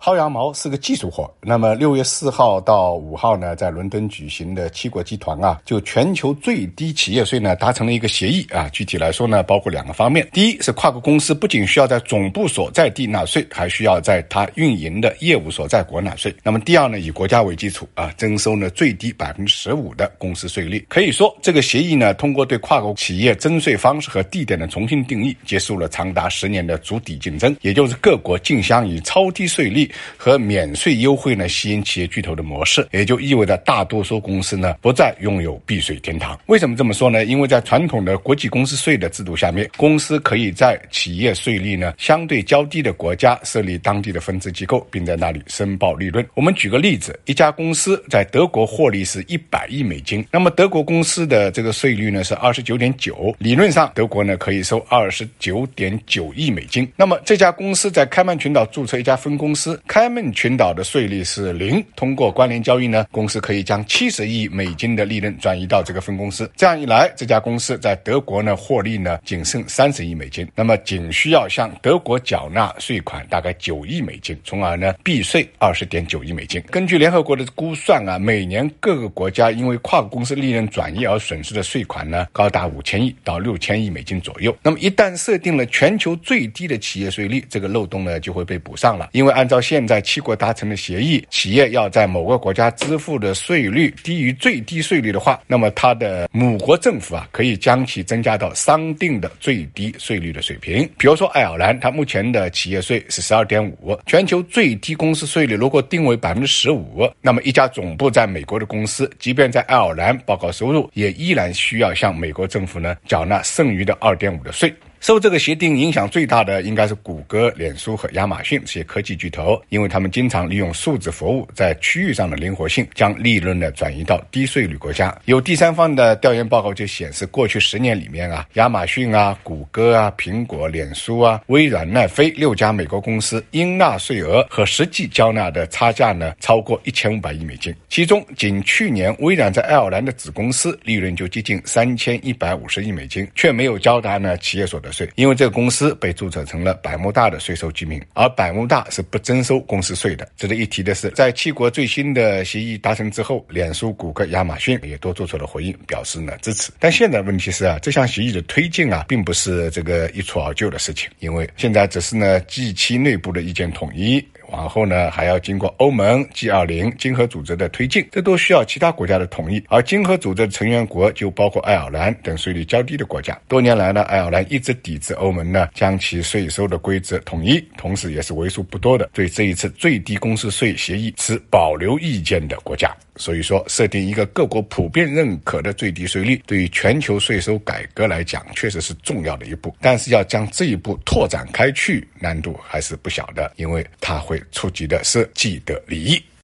薅羊毛是个技术活。那么六月四号到五号呢，在伦敦举行的七国集团啊，就全球最低企业税呢达成了一个协议啊。具体来说呢，包括两个方面：第一是跨国公司不仅需要在总部所在地纳税，还需要在它运营的业务所在国纳税。那么第二呢，以国家为基础啊，征收呢最低百分之十五的公司税率。可以说，这个协议呢，通过对跨国企业征税方式和地点的重新定义，结束了长达十年的足底竞争，也就是各国竞相以超低税率。和免税优惠呢，吸引企业巨头的模式，也就意味着大多数公司呢不再拥有避税天堂。为什么这么说呢？因为在传统的国际公司税的制度下面，公司可以在企业税率呢相对较低的国家设立当地的分支机构，并在那里申报利润。我们举个例子，一家公司在德国获利是一百亿美金，那么德国公司的这个税率呢是二十九点九，理论上德国呢可以收二十九点九亿美金。那么这家公司在开曼群岛注册一家分公司。开曼群岛的税率是零，通过关联交易呢，公司可以将七十亿美金的利润转移到这个分公司。这样一来，这家公司在德国呢获利呢仅剩三十亿美金，那么仅需要向德国缴纳税款大概九亿美金，从而呢避税二十点九亿美金。根据联合国的估算啊，每年各个国家因为跨国公司利润转移而损失的税款呢高达五千亿到六千亿美金左右。那么一旦设定了全球最低的企业税率，这个漏洞呢就会被补上了，因为按照现在七国达成的协议，企业要在某个国家支付的税率低于最低税率的话，那么它的母国政府啊，可以将其增加到商定的最低税率的水平。比如说爱尔兰，它目前的企业税是十二点五，全球最低公司税率如果定为百分之十五，那么一家总部在美国的公司，即便在爱尔兰报告收入，也依然需要向美国政府呢缴纳剩余的二点五的税。受这个协定影响最大的应该是谷歌、脸书和亚马逊这些科技巨头，因为他们经常利用数字服务在区域上的灵活性，将利润呢转移到低税率国家。有第三方的调研报告就显示，过去十年里面啊，亚马逊啊、谷歌啊、苹果、脸书啊、微软、奈飞六家美国公司应纳税额和实际交纳的差价呢超过一千五百亿美金，其中仅去年微软在爱尔兰的子公司利润就接近三千一百五十亿美金，却没有交达呢企业所得。税，因为这个公司被注册成了百慕大的税收居民，而百慕大是不征收公司税的。值得一提的是，在七国最新的协议达成之后，脸书、谷歌、亚马逊也都做出了回应，表示呢支持。但现在问题是啊，这项协议的推进啊，并不是这个一蹴而就的事情，因为现在只是呢 G 七内部的意见统一。往后呢，还要经过欧盟、G 二零、经合组织的推进，这都需要其他国家的同意。而经合组织的成员国就包括爱尔兰等税率较低的国家。多年来呢，爱尔兰一直抵制欧盟呢将其税收的规则统一，同时也是为数不多的对这一次最低公司税协议持保留意见的国家。所以说，设定一个各国普遍认可的最低税率，对于全球税收改革来讲，确实是重要的一步。但是要将这一步拓展开去，难度还是不小的，因为它会触及的是既得利益。